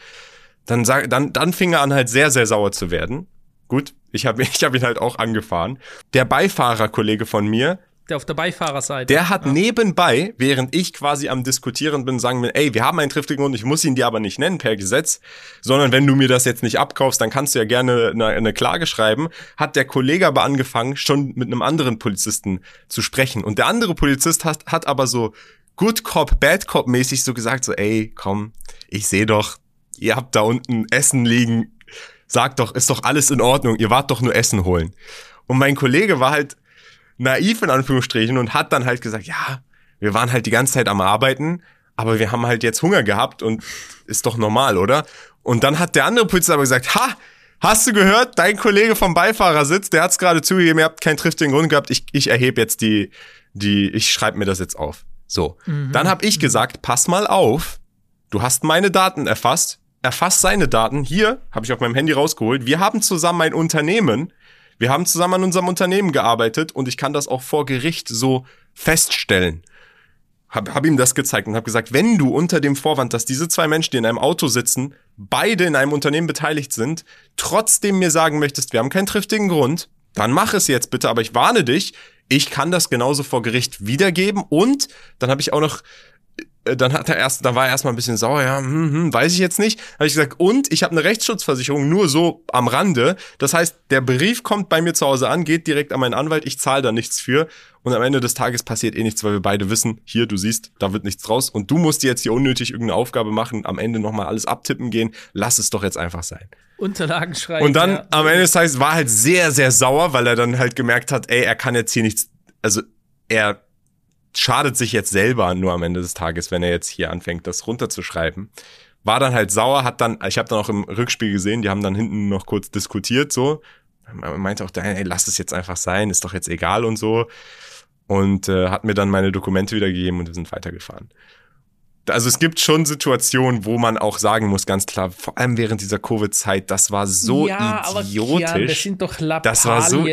Dann sag, dann, dann fing er an halt sehr, sehr sauer zu werden. Gut, ich habe ich hab ihn halt auch angefahren. Der Beifahrerkollege von mir, der auf der Beifahrerseite. Der hat ja. nebenbei, während ich quasi am Diskutieren bin, sagen will, ey, wir haben einen triftigen Grund, ich muss ihn dir aber nicht nennen per Gesetz, sondern wenn du mir das jetzt nicht abkaufst, dann kannst du ja gerne eine, eine Klage schreiben, hat der Kollege aber angefangen, schon mit einem anderen Polizisten zu sprechen. Und der andere Polizist hat, hat aber so Good Cop, Bad Cop mäßig so gesagt, so, ey, komm, ich sehe doch, ihr habt da unten Essen liegen, sagt doch, ist doch alles in Ordnung, ihr wart doch nur Essen holen. Und mein Kollege war halt naiv in Anführungsstrichen und hat dann halt gesagt, ja, wir waren halt die ganze Zeit am Arbeiten, aber wir haben halt jetzt Hunger gehabt und ist doch normal, oder? Und dann hat der andere Polizist aber gesagt, ha, hast du gehört, dein Kollege vom Beifahrersitz, der hat's gerade zugegeben, ihr habt keinen triftigen Grund gehabt, ich, ich erhebe jetzt die, die, ich schreibe mir das jetzt auf. So, mhm. dann habe ich gesagt, pass mal auf, du hast meine Daten erfasst, erfasst seine Daten, hier, habe ich auf meinem Handy rausgeholt, wir haben zusammen ein Unternehmen, wir haben zusammen an unserem Unternehmen gearbeitet und ich kann das auch vor Gericht so feststellen. Hab, hab ihm das gezeigt und hab gesagt, wenn du unter dem Vorwand, dass diese zwei Menschen, die in einem Auto sitzen, beide in einem Unternehmen beteiligt sind, trotzdem mir sagen möchtest, wir haben keinen triftigen Grund, dann mach es jetzt bitte, aber ich warne dich, ich kann das genauso vor Gericht wiedergeben und dann habe ich auch noch dann hat er erst, da war er erstmal ein bisschen sauer, ja, hm, hm, weiß ich jetzt nicht. Habe ich gesagt, und ich habe eine Rechtsschutzversicherung nur so am Rande. Das heißt, der Brief kommt bei mir zu Hause an, geht direkt an meinen Anwalt, ich zahle da nichts für. Und am Ende des Tages passiert eh nichts, weil wir beide wissen, hier, du siehst, da wird nichts draus. Und du musst dir jetzt hier unnötig irgendeine Aufgabe machen, am Ende nochmal alles abtippen gehen. Lass es doch jetzt einfach sein. Unterlagen schreiben. Und dann ja. am Ende des Tages war halt sehr, sehr sauer, weil er dann halt gemerkt hat, ey, er kann jetzt hier nichts, also er schadet sich jetzt selber nur am Ende des Tages, wenn er jetzt hier anfängt, das runterzuschreiben. War dann halt sauer, hat dann, ich habe dann auch im Rückspiel gesehen, die haben dann hinten noch kurz diskutiert so. Man meinte auch, ey, lass es jetzt einfach sein, ist doch jetzt egal und so. Und äh, hat mir dann meine Dokumente wiedergegeben und wir sind weitergefahren. Also es gibt schon Situationen, wo man auch sagen muss, ganz klar, vor allem während dieser Covid-Zeit, das war so ja, idiotisch. Aber Kian, das sind doch Lappalien. Das war so,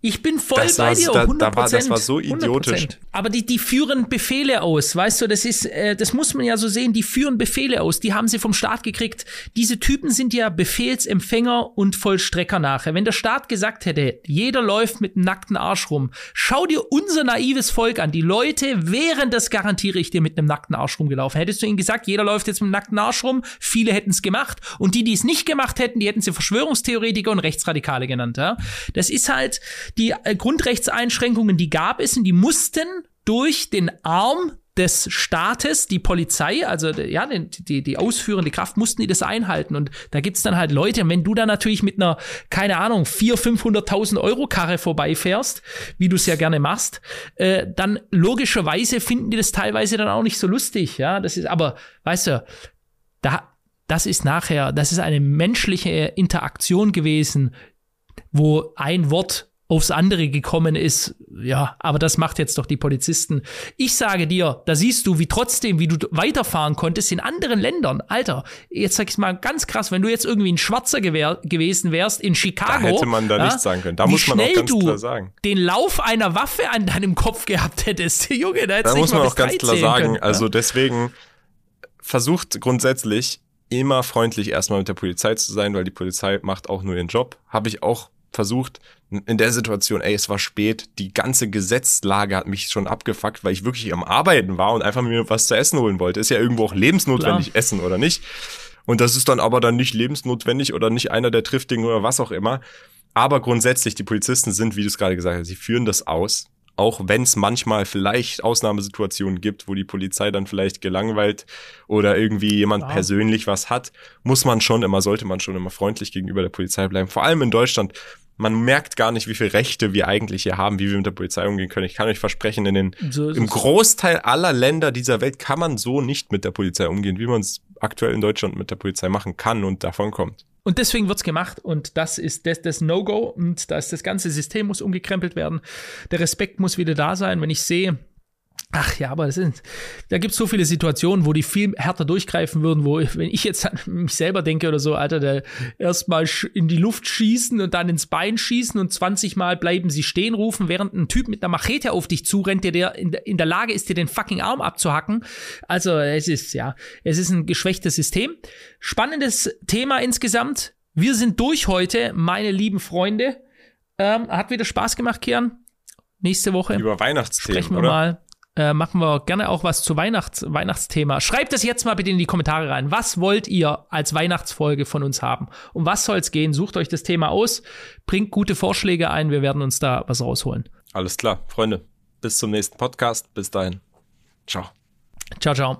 ich bin voll das bei dir, 100%. Da, war, das war so idiotisch. 100%. Aber die, die führen Befehle aus, weißt du, das ist, äh, das muss man ja so sehen, die führen Befehle aus, die haben sie vom Staat gekriegt. Diese Typen sind ja Befehlsempfänger und Vollstrecker nachher. Wenn der Staat gesagt hätte, jeder läuft mit einem nackten Arsch rum, schau dir unser naives Volk an. Die Leute wären das, garantiere ich dir, mit einem nackten Arsch rumgelaufen. Hättest du ihnen gesagt, jeder läuft jetzt mit einem nackten Arsch rum, viele hätten es gemacht. Und die, die es nicht gemacht hätten, die hätten sie Verschwörungstheoretiker und Rechtsradikale genannt. Ja? Das ist halt, die äh, Grundrechtseinschränkungen, die gab es und die mussten durch den Arm des Staates, die Polizei, also ja, die, die ausführende Kraft, mussten die das einhalten. Und da gibt's dann halt Leute, wenn du da natürlich mit einer, keine Ahnung, 400.000, 500.000 Euro Karre vorbeifährst, wie du es ja gerne machst, äh, dann logischerweise finden die das teilweise dann auch nicht so lustig. Ja, das ist, aber, weißt du, da, das ist nachher, das ist eine menschliche Interaktion gewesen, wo ein Wort aufs andere gekommen ist. Ja, aber das macht jetzt doch die Polizisten. Ich sage dir, da siehst du, wie trotzdem, wie du weiterfahren konntest in anderen Ländern. Alter, jetzt sag ich mal ganz krass, wenn du jetzt irgendwie ein Schwarzer gewesen wärst in Chicago. Da hätte man da ja, nichts sagen können. Da muss man auch ganz klar sagen. Den Lauf einer Waffe an deinem Kopf gehabt hättest. Junge, da, da muss man auch ganz klar sagen. Können, also ja? deswegen versucht grundsätzlich immer freundlich erstmal mit der Polizei zu sein, weil die Polizei macht auch nur ihren Job. Habe ich auch versucht, in der Situation, ey, es war spät, die ganze Gesetzlage hat mich schon abgefuckt, weil ich wirklich am Arbeiten war und einfach mir was zu essen holen wollte. Ist ja irgendwo auch lebensnotwendig Klar. essen, oder nicht? Und das ist dann aber dann nicht lebensnotwendig oder nicht einer der Triftigen oder was auch immer. Aber grundsätzlich, die Polizisten sind, wie du es gerade gesagt hast, sie führen das aus auch wenn es manchmal vielleicht Ausnahmesituationen gibt, wo die Polizei dann vielleicht gelangweilt oder irgendwie jemand ja. persönlich was hat, muss man schon immer, sollte man schon immer freundlich gegenüber der Polizei bleiben. Vor allem in Deutschland. Man merkt gar nicht, wie viele Rechte wir eigentlich hier haben, wie wir mit der Polizei umgehen können. Ich kann euch versprechen, in den, so im Großteil aller Länder dieser Welt kann man so nicht mit der Polizei umgehen, wie man es aktuell in Deutschland mit der Polizei machen kann und davon kommt. Und deswegen wird es gemacht und das ist das, das No-Go und das, das ganze System muss umgekrempelt werden. Der Respekt muss wieder da sein. Wenn ich sehe, Ach ja, aber das sind, da gibt es so viele Situationen, wo die viel härter durchgreifen würden, wo, wenn ich jetzt an mich selber denke oder so, Alter, der erstmal in die Luft schießen und dann ins Bein schießen und 20 Mal bleiben sie stehen rufen, während ein Typ mit einer Machete auf dich zurennt, der, der in, in der Lage ist, dir den fucking Arm abzuhacken. Also, es ist, ja, es ist ein geschwächtes System. Spannendes Thema insgesamt. Wir sind durch heute, meine lieben Freunde. Ähm, hat wieder Spaß gemacht, Kian. Nächste Woche. Über Weihnachtsthemen, sprechen wir oder? mal äh, machen wir gerne auch was zu Weihnachts Weihnachtsthema. Schreibt es jetzt mal bitte in die Kommentare rein. Was wollt ihr als Weihnachtsfolge von uns haben? Um was soll es gehen? Sucht euch das Thema aus, bringt gute Vorschläge ein. Wir werden uns da was rausholen. Alles klar, Freunde. Bis zum nächsten Podcast. Bis dahin. Ciao. Ciao, ciao.